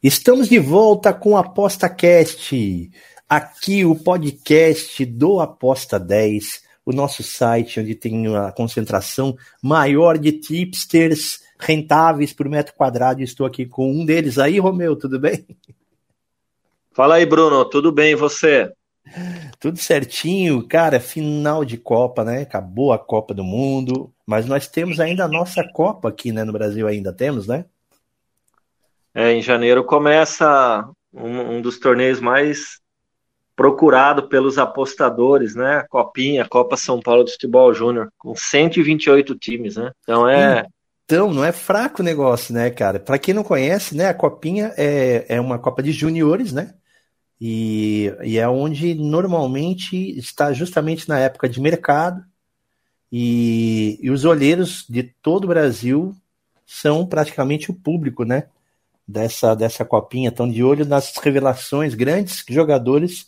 Estamos de volta com o ApostaCast, aqui o podcast do Aposta 10, o nosso site onde tem a concentração maior de tipsters rentáveis por metro quadrado. Estou aqui com um deles. Aí, Romeu, tudo bem? Fala aí, Bruno, tudo bem e você? Tudo certinho, cara. Final de Copa, né? Acabou a Copa do Mundo, mas nós temos ainda a nossa Copa aqui, né? No Brasil ainda temos, né? É, em janeiro começa um, um dos torneios mais procurado pelos apostadores, né? Copinha, Copa São Paulo de Futebol Júnior, com 128 times, né? Então é. Então, não é fraco o negócio, né, cara? Para quem não conhece, né, a Copinha é, é uma Copa de Juniores, né? E, e é onde normalmente está justamente na época de mercado. E, e os olheiros de todo o Brasil são praticamente o público, né? Dessa, dessa copinha, estão de olho nas revelações, grandes jogadores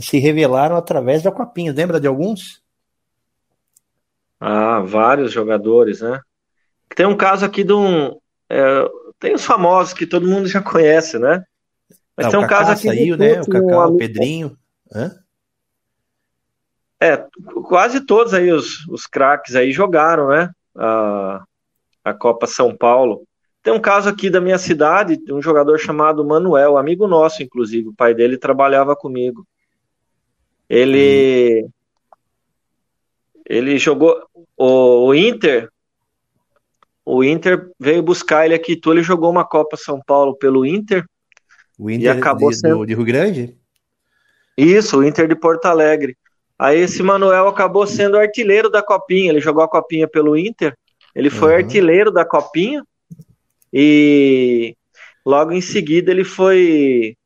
se revelaram através da copinha. Lembra de alguns? Ah, vários jogadores, né? Tem um caso aqui de um. É, tem os famosos que todo mundo já conhece, né? Mas Não, tem um Cacá caso aqui. Saiu, né? O Cacá, um o Pedrinho. Hã? É, quase todos aí os, os craques aí jogaram, né? A, a Copa São Paulo. Tem um caso aqui da minha cidade, de um jogador chamado Manuel, amigo nosso, inclusive. O pai dele trabalhava comigo. Ele. Hum. Ele jogou. O, o, Inter. O Inter veio buscar ele aqui. Tu ele jogou uma Copa São Paulo pelo Inter. O Inter e acabou de, sendo... de Rio Grande? Isso, o Inter de Porto Alegre. Aí esse Manuel acabou sendo artilheiro da Copinha. Ele jogou a Copinha pelo Inter. Ele foi uhum. artilheiro da Copinha. E logo em seguida ele foi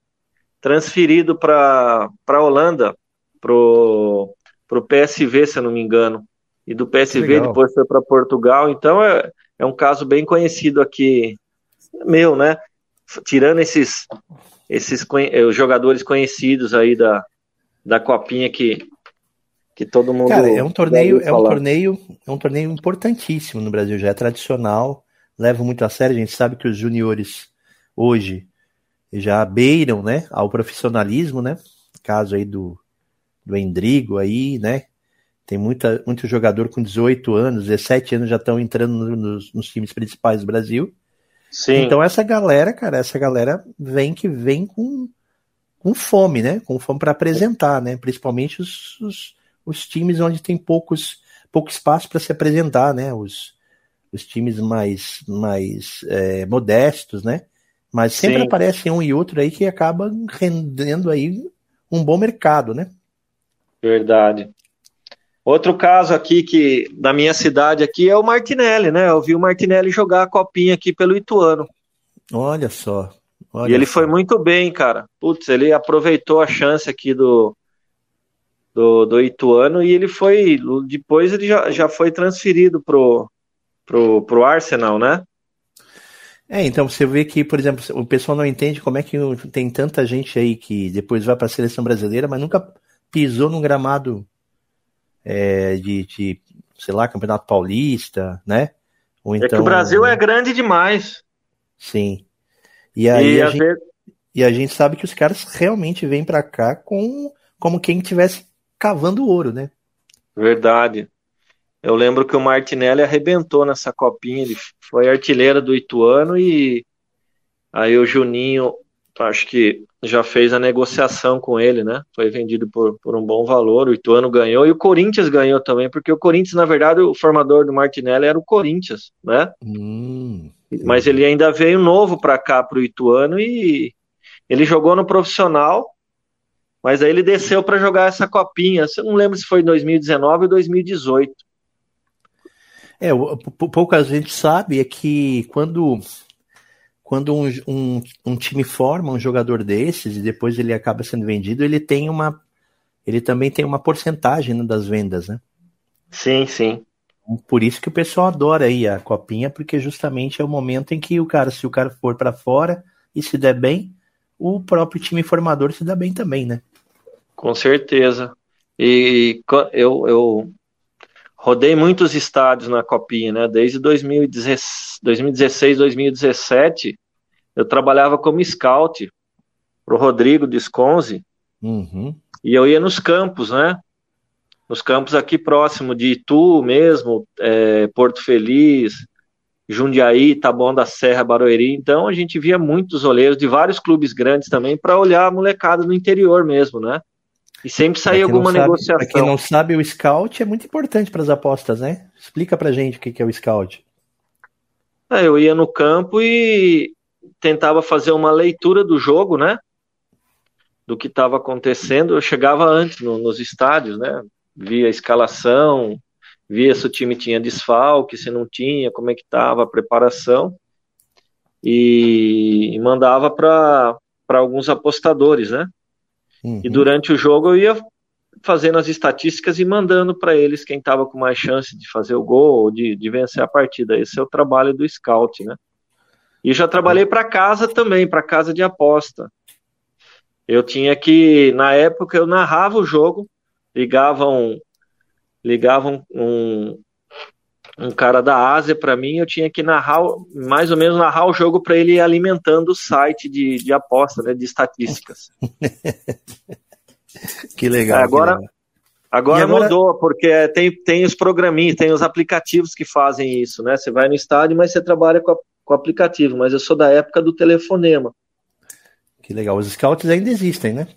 transferido para a Holanda, pro, pro PSV, se eu não me engano. E do PSV depois foi para Portugal. Então é, é um caso bem conhecido aqui, meu, né? Tirando esses, esses eh, os jogadores conhecidos aí da, da copinha que, que todo mundo. Cara, é um torneio, é um torneio, é um torneio importantíssimo no Brasil, já é tradicional levam muito a sério. A gente sabe que os juniores hoje já beiram, né, ao profissionalismo, né? Caso aí do, do Endrigo aí, né? Tem muita, muito jogador com 18 anos, 17 anos já estão entrando nos, nos times principais do Brasil. Sim. Então essa galera, cara, essa galera vem que vem com, com fome, né? Com fome para apresentar, né? Principalmente os, os, os, times onde tem poucos, pouco espaço para se apresentar, né? Os, os times mais, mais é, modestos, né? Mas sempre Sim. aparece um e outro aí que acaba rendendo aí um bom mercado, né? Verdade. Outro caso aqui que da minha cidade aqui é o Martinelli, né? Eu vi o Martinelli jogar a copinha aqui pelo Ituano. Olha só. Olha e ele só. foi muito bem, cara. Putz, ele aproveitou a chance aqui do, do, do Ituano e ele foi. Depois ele já, já foi transferido pro, pro, pro Arsenal, né? É, então você vê que, por exemplo, o pessoal não entende como é que tem tanta gente aí que depois vai para a seleção brasileira, mas nunca pisou num gramado é, de, de, sei lá, Campeonato Paulista, né? Ou então, é que o então, Brasil é grande demais. Sim. E aí e a, gente, e a gente sabe que os caras realmente vêm para cá com como quem estivesse cavando ouro, né? Verdade. Eu lembro que o Martinelli arrebentou nessa copinha, ele foi artilheiro do Ituano e aí o Juninho, acho que já fez a negociação com ele, né? Foi vendido por, por um bom valor, o Ituano ganhou e o Corinthians ganhou também, porque o Corinthians, na verdade, o formador do Martinelli era o Corinthians, né? Hum, Mas ele ainda veio novo para cá, para o Ituano e ele jogou no profissional, mas aí ele desceu para jogar essa copinha. Eu não lembro se foi em 2019 ou 2018. É, pouca gente sabe é que quando quando um, um, um, time forma um jogador desses e depois ele acaba sendo vendido, ele tem uma. Ele também tem uma porcentagem né, das vendas, né? Sim, sim. Por isso que o pessoal adora aí a copinha, porque justamente é o momento em que o cara, se o cara for para fora e se der bem, o próprio time formador se dá bem também, né? Com certeza. E eu, eu rodei muitos estádios na Copinha, né? Desde 2016, 2017, eu trabalhava como scout pro Rodrigo Disconzi. Uhum. E eu ia nos campos, né? Nos campos aqui próximo de Itu mesmo, é, Porto Feliz, Jundiaí, Taboão da Serra, Barueri. Então a gente via muitos olheiros de vários clubes grandes também para olhar a molecada no interior mesmo, né? E sempre saía alguma sabe, negociação. Para quem não sabe, o scout é muito importante para as apostas, né? Explica para gente o que é o scout. É, eu ia no campo e tentava fazer uma leitura do jogo, né? Do que estava acontecendo. Eu chegava antes no, nos estádios, né? Via a escalação, via se o time tinha desfalque, se não tinha, como é que estava a preparação. E, e mandava para alguns apostadores, né? Uhum. E durante o jogo eu ia fazendo as estatísticas e mandando para eles quem estava com mais chance de fazer o gol ou de, de vencer a partida. Esse é o trabalho do scout, né? E já trabalhei para casa também, para casa de aposta. Eu tinha que, na época, eu narrava o jogo, ligavam, ligavam um, um cara da Ásia para mim, eu tinha que narrar, mais ou menos narrar o jogo para ele ir alimentando o site de, de aposta, né, de estatísticas. que legal. Agora, que legal. Agora, agora, mudou, porque tem, tem os programinhos, tem os aplicativos que fazem isso, né? Você vai no estádio, mas você trabalha com, a, com o aplicativo. Mas eu sou da época do telefonema. Que legal. Os scouts ainda existem, né?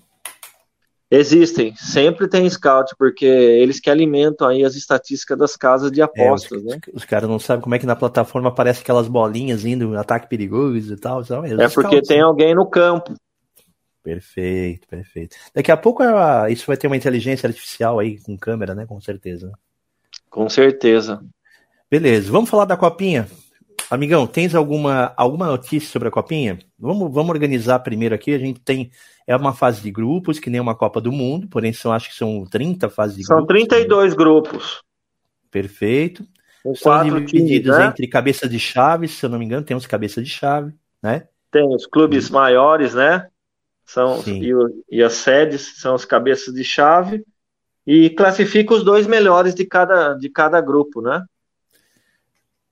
Existem, sempre tem scout, porque eles que alimentam aí as estatísticas das casas de apostas, é, os, né? Os caras não sabem como é que na plataforma aparece aquelas bolinhas indo, ataque perigoso e tal. São é porque scouts, tem né? alguém no campo. Perfeito, perfeito. Daqui a pouco é isso vai ter uma inteligência artificial aí com câmera, né? Com certeza. Com certeza. Beleza, vamos falar da copinha? Amigão, tens alguma, alguma notícia sobre a copinha? Vamos, vamos organizar primeiro aqui. A gente tem é uma fase de grupos, que nem uma Copa do Mundo, porém são, acho que são 30 fases de são grupos. São 32 né? grupos. Perfeito. São divididos né? entre cabeças de chave, se eu não me engano, tem uns cabeças de chave, né? Tem os clubes maiores, né? São, e, e, as sedes são as cabeças de chave e classifica os dois melhores de cada, de cada grupo, né?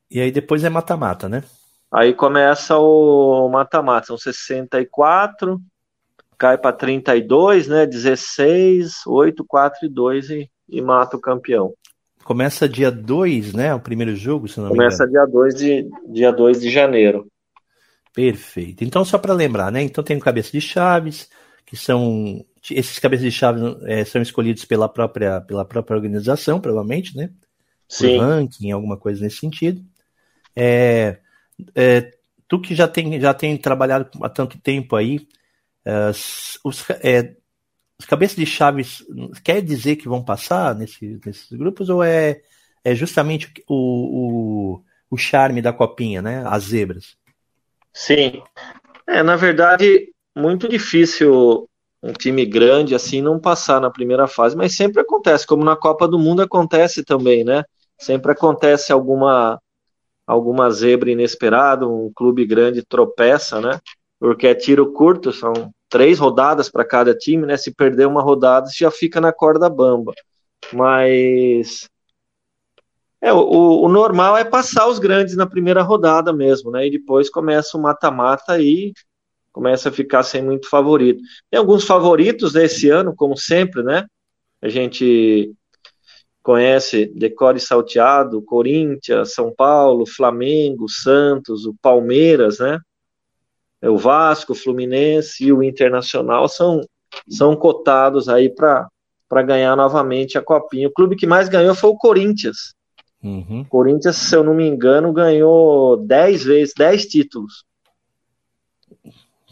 E aí depois é mata-mata, né? Aí começa o mata-mata, são 64, cai para 32, né? 16, 8, 4 e 2 e, e mata o campeão. Começa dia 2, né? O primeiro jogo, se não Começa me engano. dia 2 de, dia 2 de janeiro. Perfeito. Então, só para lembrar, né? Então tem o cabeça de chaves, que são. Esses cabeças de chaves é, são escolhidos pela própria, pela própria organização, provavelmente, né? Sim. Por ranking, alguma coisa nesse sentido. É, é, tu que já tem, já tem trabalhado há tanto tempo aí, Uh, os, é, os cabeças de chaves quer dizer que vão passar nesse, nesses grupos ou é, é justamente o, o, o charme da copinha, né? As zebras. Sim. É, na verdade, muito difícil um time grande assim não passar na primeira fase, mas sempre acontece, como na Copa do Mundo acontece também, né? Sempre acontece alguma alguma zebra inesperada, um clube grande tropeça, né? Porque é tiro curto, são três rodadas para cada time, né? Se perder uma rodada, já fica na corda bamba. Mas é, o, o, normal é passar os grandes na primeira rodada mesmo, né? E depois começa o mata-mata e começa a ficar sem muito favorito. Tem alguns favoritos nesse ano, como sempre, né? A gente conhece Decore Salteado, Corinthians, São Paulo, Flamengo, Santos, o Palmeiras, né? É, o Vasco, o Fluminense e o Internacional são, são cotados aí para ganhar novamente a Copinha. O clube que mais ganhou foi o Corinthians. Uhum. Corinthians, se eu não me engano, ganhou 10 vezes, 10 títulos.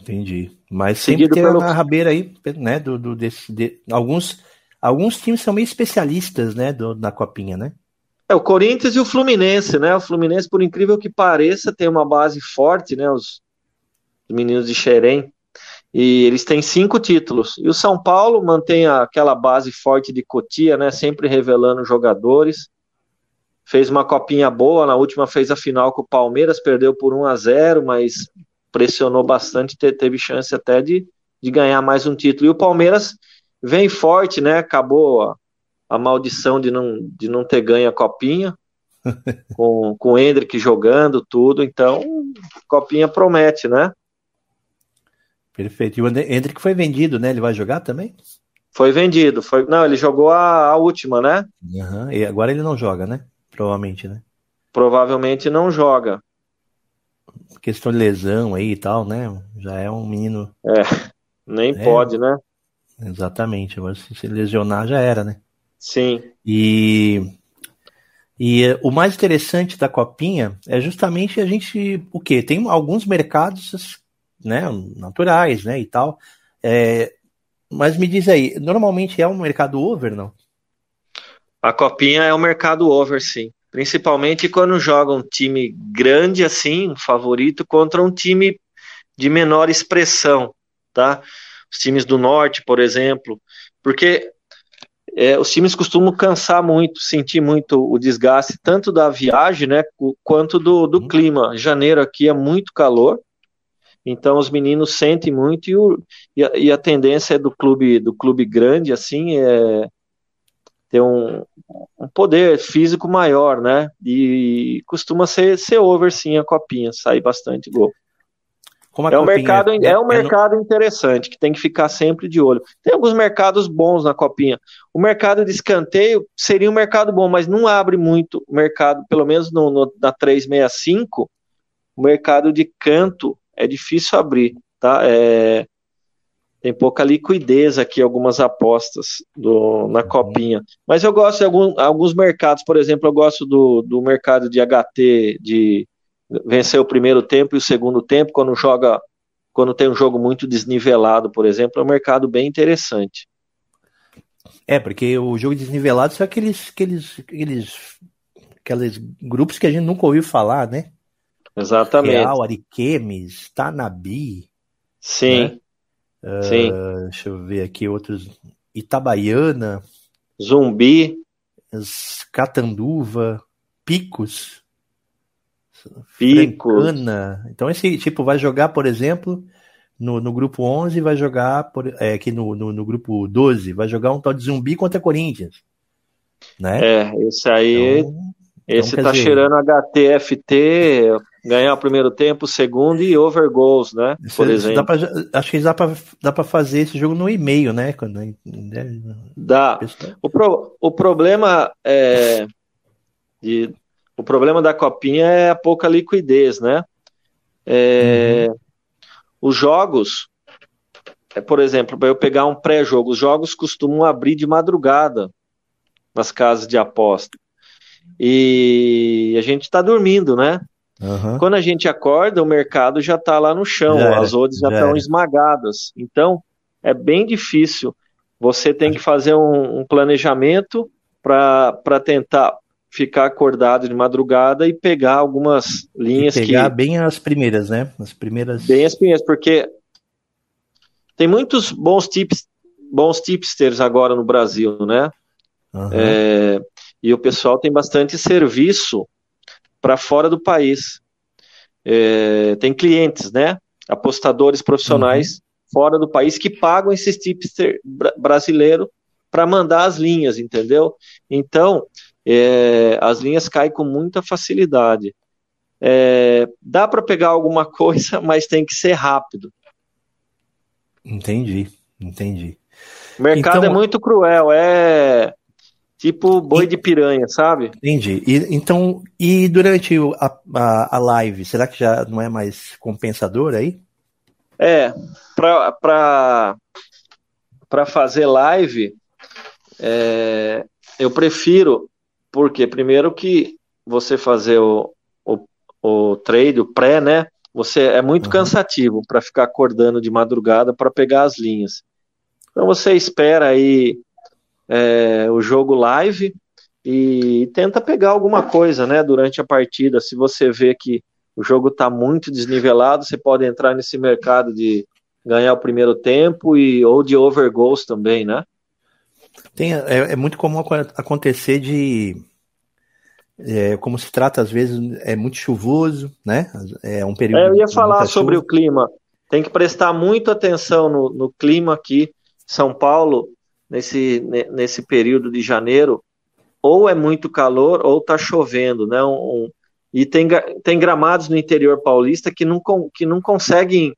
Entendi. Mas sempre tem pelo... uma rabeira aí, né? Do, do, desse, de, alguns, alguns times são meio especialistas, né? Do, na Copinha, né? É, o Corinthians e o Fluminense, né? O Fluminense, por incrível que pareça, tem uma base forte, né? Os, os meninos de Xerém. E eles têm cinco títulos. E o São Paulo mantém aquela base forte de Cotia, né? Sempre revelando jogadores. Fez uma copinha boa, na última fez a final com o Palmeiras, perdeu por 1 a 0 mas pressionou bastante, teve chance até de, de ganhar mais um título. E o Palmeiras vem forte, né? Acabou a, a maldição de não, de não ter ganho a copinha. com, com o Hendrick jogando tudo, então copinha promete, né? Perfeito. E o Hendrick foi vendido, né? Ele vai jogar também? Foi vendido. Foi... Não, ele jogou a, a última, né? Uhum. E agora ele não joga, né? Provavelmente, né? Provavelmente não joga. Questão de lesão aí e tal, né? Já é um menino. É, nem é, pode, né? Exatamente. Agora se se lesionar já era, né? Sim. E e o mais interessante da copinha é justamente a gente o que tem alguns mercados né, naturais, né, e tal. É, mas me diz aí, normalmente é um mercado over, não? A copinha é um mercado over, sim. Principalmente quando joga um time grande assim, um favorito, contra um time de menor expressão, tá? Os times do norte, por exemplo, porque é, os times costumam cansar muito, sentir muito o desgaste, tanto da viagem, né, quanto do, do uhum. clima. Janeiro aqui é muito calor, então os meninos sentem muito e, o, e, a, e, a, tendência é do clube do clube grande assim é ter um, um, poder físico maior, né? E costuma ser, ser over sim a copinha, sai bastante gol. É um mercado é, é um mercado interessante que tem que ficar sempre de olho. Tem alguns mercados bons na copinha. O mercado de escanteio seria um mercado bom, mas não abre muito o mercado, pelo menos no, no na 365, o mercado de canto é difícil abrir, tá? É, tem pouca liquidez aqui, algumas apostas do, na uhum. copinha. Mas eu gosto de algum, alguns mercados, por exemplo, eu gosto do, do mercado de HT, de vencer o primeiro tempo e o segundo tempo, quando joga, quando tem um jogo muito desnivelado, por exemplo, é um mercado bem interessante. É, porque o jogo desnivelado são aqueles, aqueles, aqueles, aqueles grupos que a gente nunca ouviu falar, né? Exatamente. Real, Ariquemes, Tanabi. Sim. Né? Sim. Uh, deixa eu ver aqui outros. Itabaiana. Zumbi. Catanduva. Picos. Picos. Francana. Então esse tipo vai jogar, por exemplo, no, no grupo 11 vai jogar por, é, aqui no, no, no, grupo 12 vai jogar um tal de Zumbi contra Corinthians. Né? É, esse aí então, esse então, tá dizer... cheirando HTFT, ganhar o primeiro tempo, o segundo e over goals, né? Por exemplo. Pra, acho que dá para dá pra fazer esse jogo no e-mail, né? Quando, né? Dá. O, pro, o problema é. De, o problema da copinha é a pouca liquidez, né? É, uhum. Os jogos, é, por exemplo, para eu pegar um pré-jogo, os jogos costumam abrir de madrugada nas casas de aposta. E a gente está dormindo, né? Uhum. Quando a gente acorda, o mercado já está lá no chão, já as odds já estão esmagadas. Então, é bem difícil. Você tem que fazer um, um planejamento para tentar ficar acordado de madrugada e pegar algumas linhas e pegar que... bem as primeiras, né? As primeiras. Bem as primeiras, porque tem muitos bons tips, bons tipsters agora no Brasil, né? Uhum. É, e o pessoal tem bastante serviço para fora do país. É, tem clientes, né? Apostadores profissionais uhum. fora do país que pagam esses tipster brasileiro para mandar as linhas, entendeu? Então, é, as linhas caem com muita facilidade. É, dá para pegar alguma coisa, mas tem que ser rápido. Entendi, entendi. O mercado então... é muito cruel, é Tipo boi e... de piranha, sabe? Entendi. E, então, e durante a, a, a, live, será que já não é mais compensador aí? É, para fazer live, é, eu prefiro, porque primeiro que você fazer o, o, o trade, o pré, né? Você é muito uhum. cansativo para ficar acordando de madrugada para pegar as linhas. Então você espera aí é, o jogo live e tenta pegar alguma coisa, né, durante a partida. Se você vê que o jogo está muito desnivelado, você pode entrar nesse mercado de ganhar o primeiro tempo e ou de over goals também, né? Tem, é, é muito comum acontecer de é, como se trata às vezes é muito chuvoso, né? É um período. É, eu ia falar sobre chuva. o clima. Tem que prestar muita atenção no, no clima aqui, São Paulo, nesse, nesse período de janeiro. Ou é muito calor ou está chovendo, né? Um, um, e tem, tem gramados no interior paulista que não, que não conseguem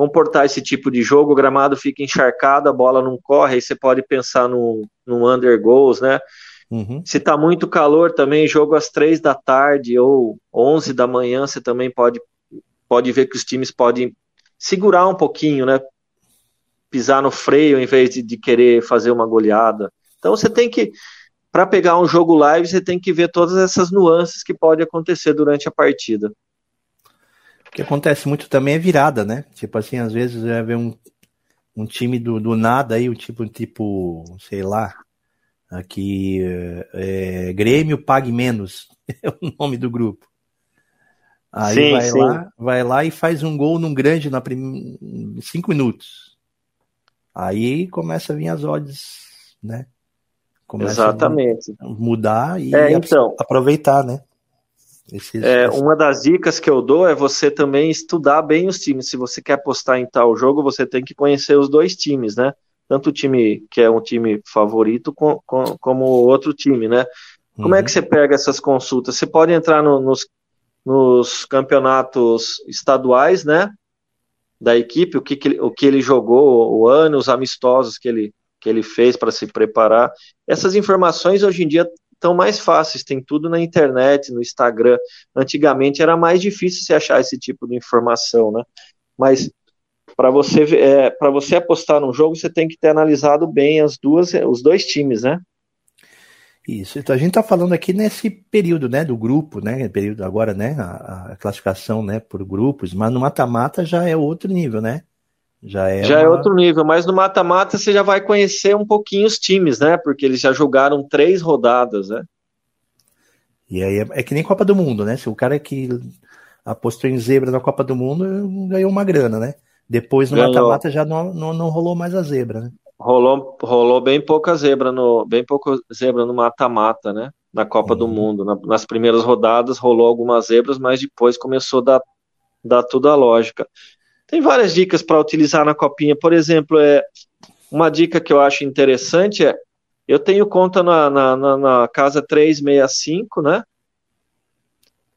comportar esse tipo de jogo. O gramado fica encharcado, a bola não corre. Aí você pode pensar no, no under goals, né? Uhum. Se está muito calor também, jogo às três da tarde ou onze da manhã, você também pode, pode ver que os times podem segurar um pouquinho, né? Pisar no freio em vez de, de querer fazer uma goleada. Então você tem que, para pegar um jogo live, você tem que ver todas essas nuances que podem acontecer durante a partida. O que acontece muito também é virada, né? Tipo assim, às vezes vai ver um, um time do, do nada aí, um tipo, tipo, sei lá, Aqui, é, Grêmio Pague Menos é o nome do grupo. Aí sim, vai, sim. Lá, vai lá e faz um gol num grande na prim... cinco minutos. Aí começa a vir as odds, né? Começa Exatamente. A mudar e é, então, aproveitar, né? Esses, é, esses... Uma das dicas que eu dou é você também estudar bem os times. Se você quer apostar em tal jogo, você tem que conhecer os dois times, né? tanto o time que é um time favorito com, com, como outro time, né? Como uhum. é que você pega essas consultas? Você pode entrar no, nos, nos campeonatos estaduais, né? Da equipe, o que, que, o que ele jogou, o ano, os amistosos que ele, que ele fez para se preparar. Essas informações hoje em dia estão mais fáceis, tem tudo na internet, no Instagram. Antigamente era mais difícil se achar esse tipo de informação, né? Mas para você é, para você apostar num jogo, você tem que ter analisado bem as duas, os dois times, né? Isso. Então a gente está falando aqui nesse período, né, do grupo, né, período agora, né, a, a classificação, né, por grupos, mas no mata-mata já é outro nível, né? Já é Já é uma... é outro nível, mas no mata-mata você já vai conhecer um pouquinho os times, né? Porque eles já jogaram três rodadas, né? E aí é, é que nem Copa do Mundo, né? Se o cara que apostou em zebra na Copa do Mundo ganhou uma grana, né? Depois no mata-mata já não, não, não, rolou mais a zebra, né? Rolou, rolou bem pouca zebra no bem pouca zebra no mata-mata, né? Na Copa uhum. do Mundo. Na, nas primeiras rodadas rolou algumas zebras, mas depois começou a dar, dar tudo a lógica. Tem várias dicas para utilizar na copinha. Por exemplo, é uma dica que eu acho interessante é eu tenho conta na, na, na, na casa 365, né?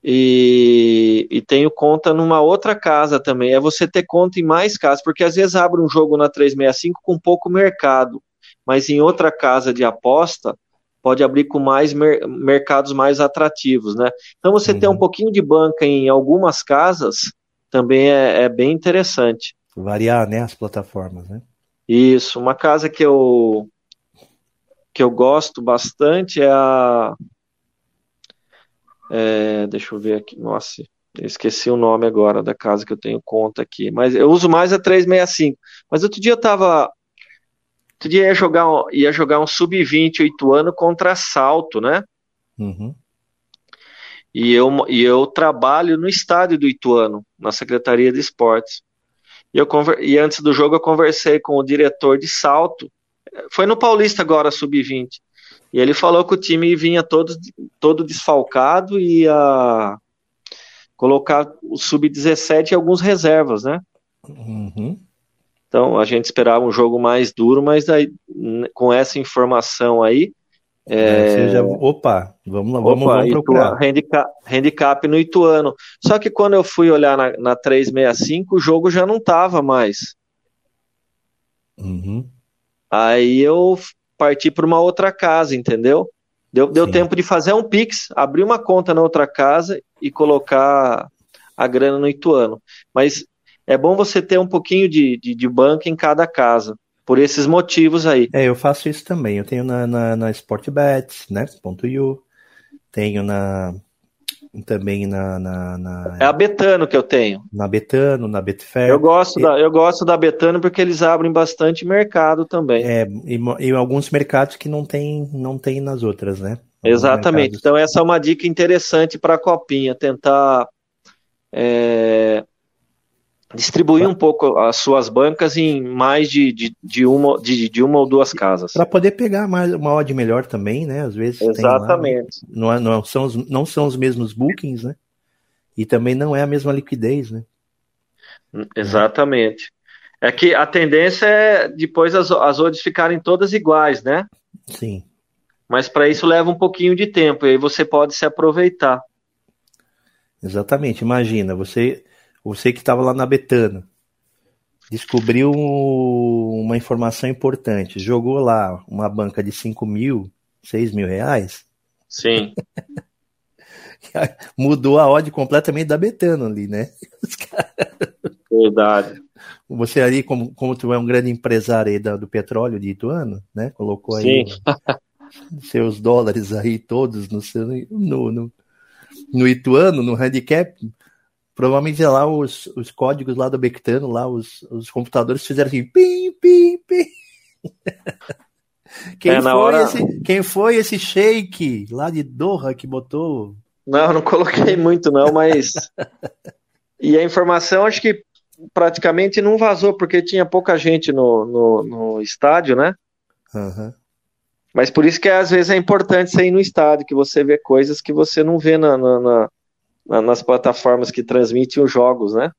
E, e, tenho conta numa outra casa também. É você ter conta em mais casas, porque às vezes abre um jogo na 365 com pouco mercado, mas em outra casa de aposta pode abrir com mais mer mercados mais atrativos, né? Então você uhum. ter um pouquinho de banca em algumas casas também é, é bem interessante. Variar, né, as plataformas, né? Isso. Uma casa que eu que eu gosto bastante é a é, deixa eu ver aqui. Nossa, eu esqueci o nome agora da casa que eu tenho conta aqui. Mas eu uso mais a 365. Mas outro dia eu tava. Outro dia ia jogar, ia jogar um sub-20 oito anos contra Salto, né? Uhum. E eu, e eu trabalho no estádio do Ituano, na Secretaria de Esportes. E, eu, e antes do jogo eu conversei com o diretor de salto. Foi no Paulista agora, sub-20. E ele falou que o time vinha todo, todo desfalcado e ia colocar o sub-17 e alguns reservas, né? Uhum. Então a gente esperava um jogo mais duro, mas daí, com essa informação aí. É... Já... Opa, vamos lá, vamos, Opa, vamos procurar. handicap, handicap no Ituano. Só que quando eu fui olhar na, na 365, o jogo já não tava mais. Uhum. Aí eu partir para uma outra casa, entendeu? Deu, deu tempo de fazer um Pix, abrir uma conta na outra casa e colocar a grana no Ituano. Mas é bom você ter um pouquinho de, de, de banco em cada casa, por esses motivos aí. É, eu faço isso também. Eu tenho na, na, na Sportbets, né? Ponto .io, tenho na também na, na, na, É a Betano que eu tenho. Na Betano, na Betfair. Eu gosto, da, eu gosto da Betano porque eles abrem bastante mercado também. É, e, e alguns mercados que não tem, não tem nas outras, né? Alguns Exatamente. Mercados... Então essa é uma dica interessante para a Copinha, tentar é, distribuir um pouco as suas bancas em mais de, de, de, uma, de, de uma ou duas casas. Para poder pegar mais, uma odd melhor também, né? Às vezes. Exatamente. Lá, não, não, são os, não são os mesmos bookings, né? E também não é a mesma liquidez, né? Exatamente. É que a tendência é depois as, as odds ficarem todas iguais, né? Sim. Mas para isso leva um pouquinho de tempo, e aí você pode se aproveitar. Exatamente. Imagina, você você que estava lá na Betano, descobriu uma informação importante, jogou lá uma banca de 5 mil, 6 mil reais. Sim. Mudou a odd completamente da Betano ali, né? Verdade. Você ali, como, como tu é um grande empresário aí do, do petróleo de Ituano, né? Colocou aí seus dólares aí todos no, seu, no, no, no Ituano, no handicap, Provavelmente lá os, os códigos lá do Bectano, lá os, os computadores fizeram assim, pim, pim, pim. Quem, é, foi hora... esse, quem foi esse shake lá de Doha que botou? Não, não coloquei muito não, mas... e a informação acho que praticamente não vazou, porque tinha pouca gente no, no, no estádio, né? Uhum. Mas por isso que às vezes é importante você ir no estádio, que você vê coisas que você não vê na, na, na nas plataformas que transmitem os jogos, né?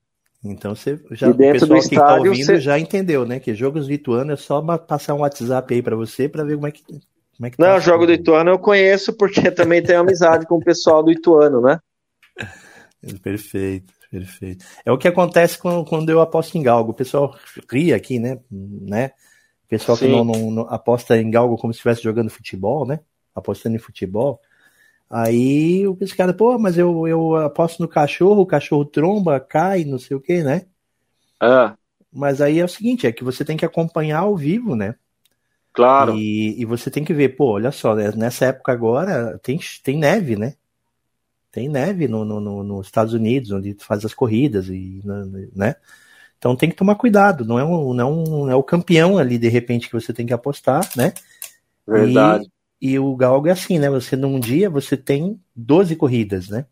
Então você já e dentro o pessoal do que está ouvindo você... já entendeu, né? Que jogos do Ituano é só passar um WhatsApp aí para você para ver como é que como é que tá Não, jogo do Ituano eu conheço porque também tenho amizade com o pessoal do Ituano, né? Perfeito, perfeito. É o que acontece quando, quando eu aposto em galgo. O pessoal ria aqui, né? né? O pessoal Sim. que não, não, não, aposta em galgo como se estivesse jogando futebol, né? Apostando em futebol. Aí o cara, pô, mas eu, eu aposto no cachorro, o cachorro tromba, cai, não sei o que, né? Ah. Mas aí é o seguinte, é que você tem que acompanhar ao vivo, né? Claro. E, e você tem que ver, pô, olha só, né? nessa época agora tem, tem neve, né? Tem neve no, no, no, nos Estados Unidos, onde faz as corridas, e, né? Então tem que tomar cuidado, não é, um, não, é um, não é o campeão ali, de repente, que você tem que apostar, né? Verdade. E o galgo é assim, né? Você num dia você tem 12 corridas, né?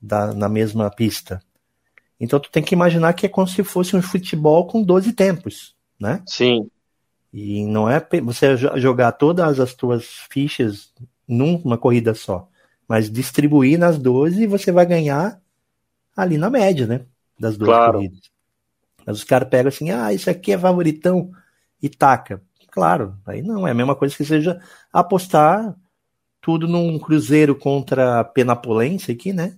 Da, na mesma pista. Então tu tem que imaginar que é como se fosse um futebol com 12 tempos, né? Sim. E não é você jogar todas as tuas fichas numa corrida só, mas distribuir nas 12 e você vai ganhar ali na média, né? Das duas claro. corridas. Mas os caras pegam assim, ah, isso aqui é favoritão e taca. Claro, aí não, é a mesma coisa que seja apostar tudo num Cruzeiro contra Penapolense aqui, né?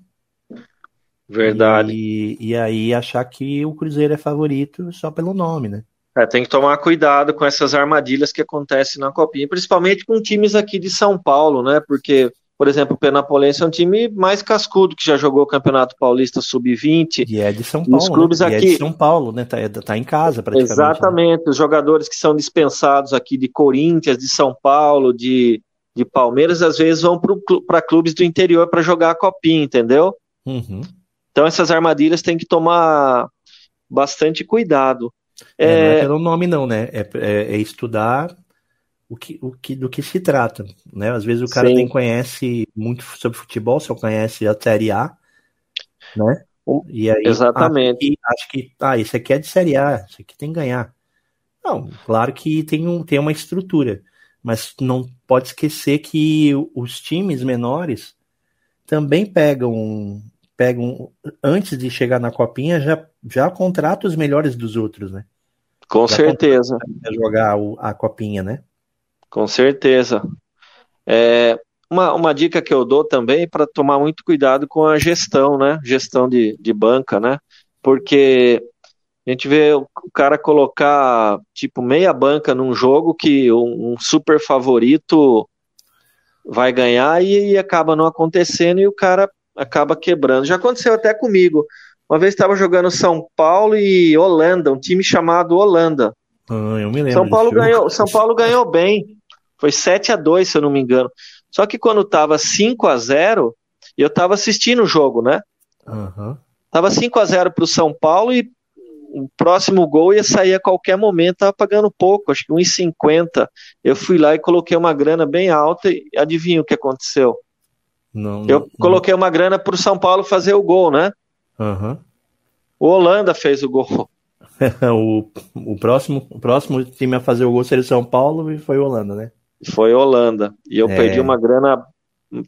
Verdade. E, e aí achar que o Cruzeiro é favorito só pelo nome, né? É, tem que tomar cuidado com essas armadilhas que acontecem na Copinha, principalmente com times aqui de São Paulo, né? Porque por exemplo, o Penapolense é um time mais cascudo que já jogou o Campeonato Paulista Sub-20. E é de São Paulo. Os clubes né? aqui... E é de São Paulo, né? Tá, tá em casa praticamente. Né? Exatamente. Né? Os jogadores que são dispensados aqui de Corinthians, de São Paulo, de, de Palmeiras, às vezes vão para clubes do interior para jogar a copinha, entendeu? Uhum. Então essas armadilhas tem que tomar bastante cuidado. É, é... Não é pelo nome não, né? É, é, é estudar o que, o que, do que se trata, né? Às vezes o cara Sim. nem conhece muito sobre futebol, só conhece a Série A, né? E aí, Exatamente. Acho que, acho que ah, isso aqui é de Série A, isso aqui tem que ganhar. Não, claro que tem, um, tem uma estrutura, mas não pode esquecer que os times menores também pegam, pegam antes de chegar na copinha, já, já contratam os melhores dos outros, né? Com já certeza. Jogar a copinha, né? Com certeza. É, uma, uma dica que eu dou também para tomar muito cuidado com a gestão, né? Gestão de, de banca, né? Porque a gente vê o cara colocar tipo meia banca num jogo que um, um super favorito vai ganhar e, e, acaba não acontecendo e o cara acaba quebrando. Já aconteceu até comigo. Uma vez estava jogando São Paulo e Holanda, um time chamado Holanda. Ah, eu me lembro. São Paulo ganhou, São Paulo ganhou bem. Foi 7 a 2 se eu não me engano. Só que quando tava 5 a 0 eu tava assistindo o jogo, né? Uhum. Tava 5 a 0 pro São Paulo e o próximo gol ia sair a qualquer momento, tava pagando pouco, acho que 1,50. Eu fui lá e coloquei uma grana bem alta e adivinha o que aconteceu? Não, eu não, coloquei uma grana pro São Paulo fazer o gol, né? Uhum. O Holanda fez o gol. o, o, próximo, o próximo time a fazer o gol seria São Paulo e foi o Holanda, né? Foi Holanda. E eu é... perdi uma grana.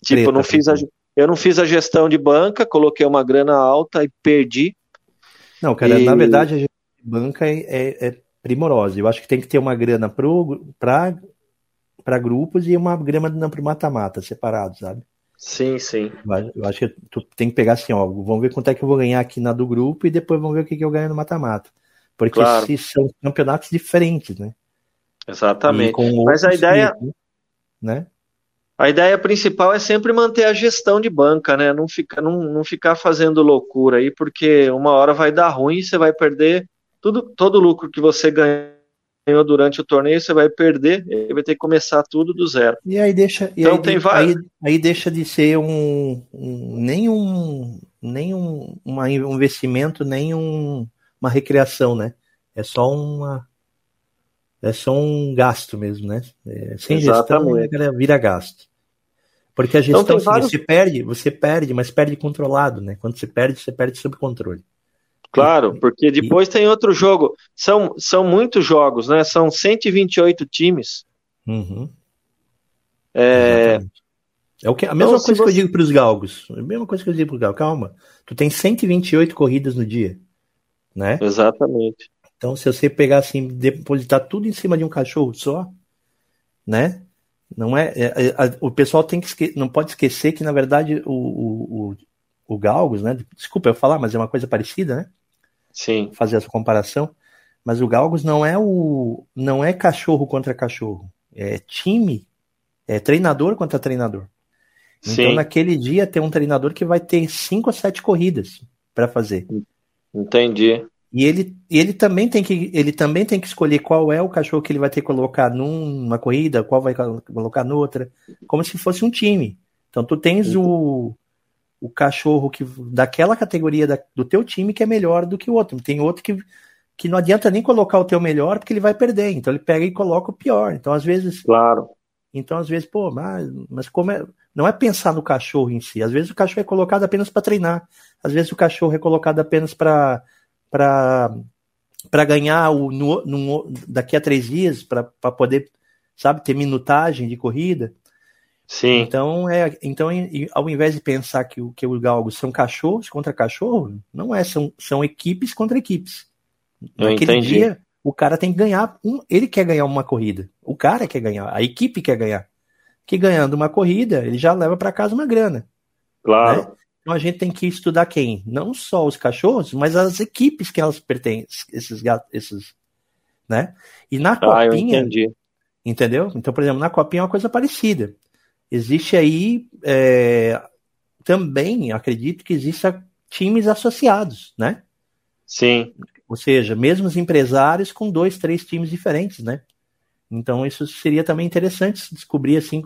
Tipo, Preta, não fiz a, eu não fiz a gestão de banca, coloquei uma grana alta e perdi. Não, cara, e... na verdade a gestão de banca é, é, é, primorosa. Eu acho que tem que ter uma grana para grupos e uma grana para mata-mata, separado, sabe? Sim, sim. Eu acho que tu tem que pegar assim, ó, vamos ver quanto é que eu vou ganhar aqui na do grupo e depois vamos ver o que, que eu ganho no mata-mata. Porque claro. são campeonatos diferentes, né? Exatamente. Mas a ideia. Né? A ideia principal é sempre manter a gestão de banca, né? Não, fica, não, não ficar fazendo loucura aí, porque uma hora vai dar ruim e você vai perder tudo, todo o lucro que você ganhou durante o torneio, você vai perder e vai ter que começar tudo do zero. E aí deixa, então aí, tem vários... aí, aí, deixa de ser um, um nem um, nem um, uma, um investimento, nem um, uma recreação, né? É só uma é só um gasto mesmo, né? É, sem Exatamente. gestão vira gasto. Porque a então gestão, então, vários... você perde, você perde, mas perde controlado, né? Quando você perde, você perde sob controle. Claro, porque depois tem outro jogo. São, são muitos jogos, né? São 128 times. Uhum. É... é o que, a mesma então, coisa você... que eu digo para os galgos. A mesma coisa que eu digo para os galgos. Calma. Tu tem 128 corridas no dia. Né? Exatamente. Então, se você pegar assim, depositar tudo em cima de um cachorro só, né? Não é, é, é o pessoal tem que não pode esquecer que na verdade o, o, o, o Galgos, né? Desculpa eu falar, mas é uma coisa parecida, né? Sim. Fazer essa comparação. Mas o Galgos não é o não é cachorro contra cachorro, é time, é treinador contra treinador. Então Sim. naquele dia tem um treinador que vai ter cinco ou sete corridas para fazer. Entendi. E ele, ele também tem que ele também tem que escolher qual é o cachorro que ele vai ter que colocar numa corrida, qual vai colocar noutra, como se fosse um time. Então tu tens o, o cachorro que daquela categoria da, do teu time que é melhor do que o outro. Tem outro que, que não adianta nem colocar o teu melhor porque ele vai perder. Então ele pega e coloca o pior. Então às vezes. Claro. Então às vezes, pô, mas, mas como é. Não é pensar no cachorro em si. Às vezes o cachorro é colocado apenas para treinar. Às vezes o cachorro é colocado apenas para para ganhar o, no, no, daqui a três dias, para poder, sabe, ter minutagem de corrida. Sim. Então, é, então ao invés de pensar que, que os galgos são cachorros contra cachorro, não é, são, são equipes contra equipes. Eu Naquele entendi. dia, o cara tem que ganhar, um, ele quer ganhar uma corrida. O cara quer ganhar, a equipe quer ganhar. Que ganhando uma corrida, ele já leva para casa uma grana. Claro. Né? Então a gente tem que estudar quem? Não só os cachorros, mas as equipes que elas pertencem, esses gatos, esses, né? E na ah, copinha, entendeu? Então, por exemplo, na copinha é uma coisa parecida existe aí é, também, acredito que exista times associados, né? Sim. Ou seja, mesmos empresários com dois, três times diferentes, né? Então isso seria também interessante descobrir assim,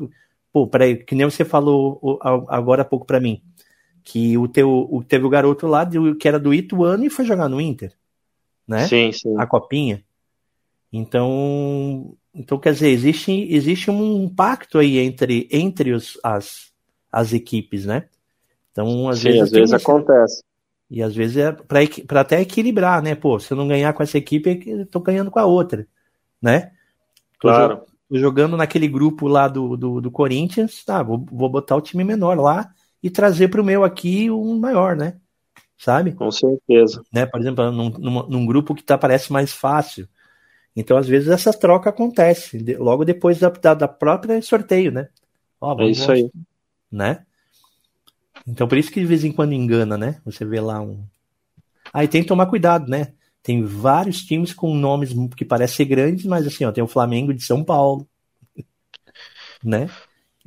pô, peraí, que nem você falou agora há pouco para mim, que o teu, o, teve o garoto lá que era do Ituano e foi jogar no Inter, né? Sim, sim. A copinha. Então, então, quer dizer, existe, existe um pacto aí entre, entre os, as, as equipes, né? Então, às Sim, vezes. às vezes acontece. E às vezes é para até equilibrar, né? Pô, se eu não ganhar com essa equipe, eu tô ganhando com a outra, né? Tô claro. Tô jogando naquele grupo lá do, do, do Corinthians, tá? Vou, vou botar o time menor lá e trazer para o meu aqui um maior, né? Sabe? Com certeza. Né? Por exemplo, num, num, num grupo que tá, parece mais fácil. Então, às vezes, essa troca acontece de, logo depois da, da, da, própria sorteio, né? Ó, é isso aí. Né? Então, por isso que de vez em quando engana, né? Você vê lá um. Aí ah, tem que tomar cuidado, né? Tem vários times com nomes que parecem grandes, mas assim, ó, tem o Flamengo de São Paulo, né?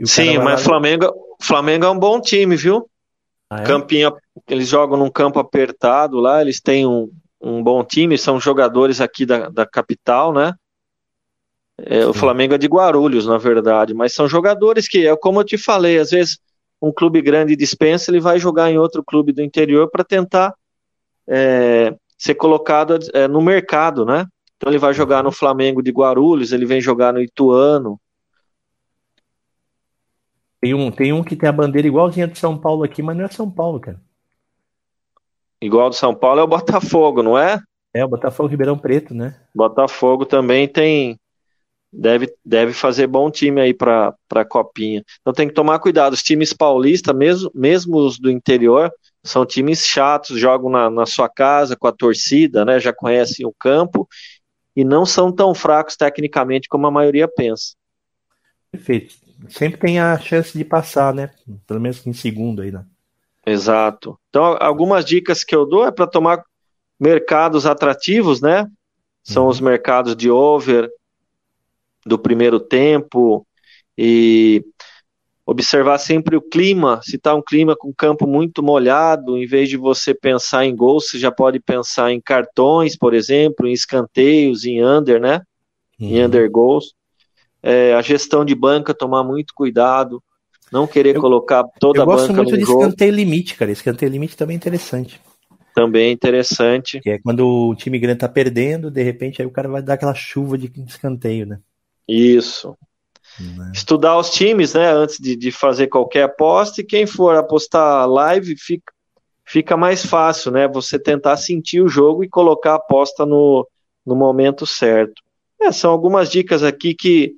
Sim, mas lá... Flamengo, Flamengo é um bom time, viu? Ah, é? Campinho, eles jogam num campo apertado lá, eles têm um, um bom time, são jogadores aqui da, da capital, né? É, o Flamengo é de Guarulhos, na verdade, mas são jogadores que, é como eu te falei, às vezes um clube grande dispensa, ele vai jogar em outro clube do interior para tentar é, ser colocado é, no mercado, né? Então ele vai jogar no Flamengo de Guarulhos, ele vem jogar no Ituano. Tem um, tem um que tem a bandeira igualzinha de São Paulo aqui, mas não é São Paulo, cara. igual do São Paulo é o Botafogo, não é? É, o Botafogo Ribeirão Preto, né? Botafogo também tem. Deve, deve fazer bom time aí para a Copinha. Então tem que tomar cuidado. Os times paulistas, mesmo, mesmo os do interior, são times chatos, jogam na, na sua casa com a torcida, né? Já conhecem o campo e não são tão fracos tecnicamente como a maioria pensa. Perfeito. Sempre tem a chance de passar, né? Pelo menos em segundo aí, né? Exato. Então, algumas dicas que eu dou é para tomar mercados atrativos, né? São uhum. os mercados de over do primeiro tempo e observar sempre o clima, se está um clima com campo muito molhado, em vez de você pensar em gols, você já pode pensar em cartões, por exemplo, em escanteios, em under, né? Uhum. Em under goals. É, a gestão de banca, tomar muito cuidado, não querer eu, colocar toda a banca no Eu gosto muito de escanteio limite, cara. Escanteio limite também é interessante. Também é interessante. Que é quando o time grande tá perdendo, de repente aí o cara vai dar aquela chuva de escanteio, né? Isso. Né? Estudar os times, né, antes de, de fazer qualquer aposta, e quem for apostar live fica, fica mais fácil, né? Você tentar sentir o jogo e colocar a aposta no, no momento certo. É, são algumas dicas aqui que,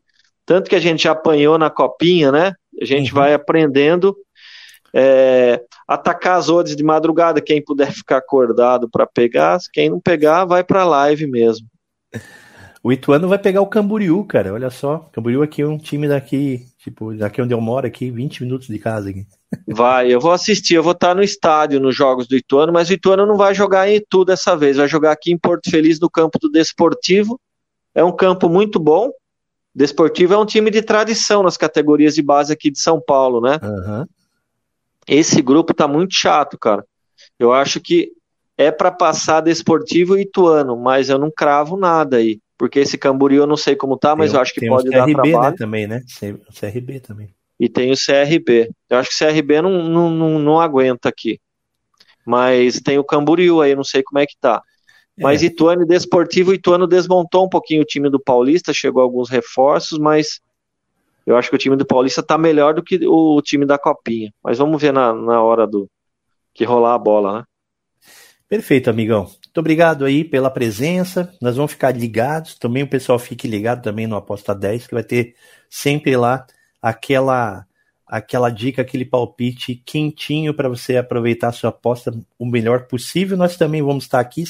tanto que a gente apanhou na copinha, né? A gente uhum. vai aprendendo. É, atacar as odds de madrugada, quem puder ficar acordado para pegar, quem não pegar, vai para live mesmo. O Ituano vai pegar o Camboriú, cara. Olha só. Camboriú aqui é um time daqui, tipo, daqui onde eu moro, aqui, 20 minutos de casa. Aqui. Vai, eu vou assistir, eu vou estar no estádio nos jogos do Ituano, mas o Ituano não vai jogar em Itu dessa vez, vai jogar aqui em Porto Feliz no campo do Desportivo. É um campo muito bom. Desportivo é um time de tradição nas categorias de base aqui de São Paulo, né? Uhum. Esse grupo tá muito chato, cara. Eu acho que é para passar Desportivo e Ituano, mas eu não cravo nada aí. Porque esse Camboriú eu não sei como tá, mas tem, eu acho que pode dar CRB, trabalho. Né, também, né? O CRB também. E tem o CRB. Eu acho que o CRB não, não, não, não aguenta aqui. Mas tem o Camboriú aí, não sei como é que tá. Mas é. Ituano e Desportivo, Ituano desmontou um pouquinho o time do Paulista, chegou alguns reforços, mas eu acho que o time do Paulista tá melhor do que o time da Copinha. Mas vamos ver na, na hora do que rolar a bola, né? Perfeito, amigão. Muito obrigado aí pela presença. Nós vamos ficar ligados. Também o pessoal fique ligado também no Aposta 10, que vai ter sempre lá aquela aquela dica, aquele palpite quentinho para você aproveitar a sua aposta o melhor possível. Nós também vamos estar aqui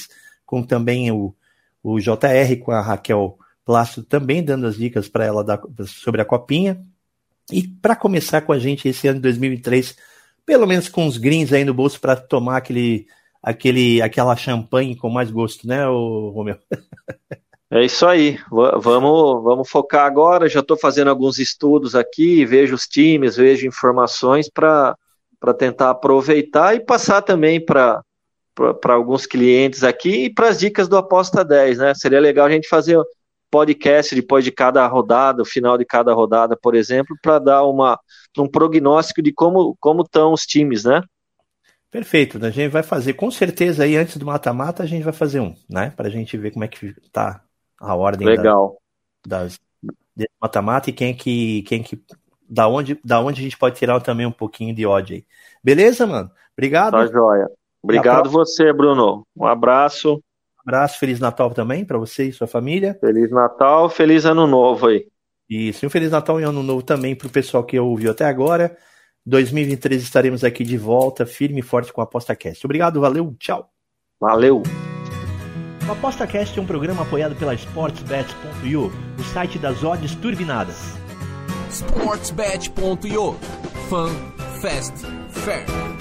com também o, o JR, com a Raquel Plácido também dando as dicas para ela da, sobre a copinha. E para começar com a gente esse ano de 2023, pelo menos com os greens aí no bolso para tomar aquele aquele, aquela champanhe com mais gosto, né, Romeu? É isso aí. vamos, vamos focar agora. Já estou fazendo alguns estudos aqui, vejo os times, vejo informações para tentar aproveitar e passar também para alguns clientes aqui e para as dicas do Aposta 10, né? Seria legal a gente fazer podcast depois de cada rodada, o final de cada rodada, por exemplo, para dar uma, um prognóstico de como como estão os times, né? Perfeito, a gente vai fazer, com certeza aí antes do mata-mata a gente vai fazer um, né? Para a gente ver como é que tá a ordem Legal. Da, das mata-mata e quem que quem que da onde da onde a gente pode tirar também um pouquinho de ódio aí. Beleza, mano? Obrigado. Tá joia. Obrigado você, Bruno. Um abraço. Um abraço, feliz Natal também para você e sua família. Feliz Natal, feliz ano novo aí. Isso, e um feliz Natal e ano novo também para o pessoal que ouviu até agora. 2023 estaremos aqui de volta, firme e forte com a ApostaCast. Obrigado, valeu, tchau. Valeu. O ApostaCast é um programa apoiado pela SportsBet.io, o site das odds turbinadas. SportsBet.io Fun, Fast, Fair.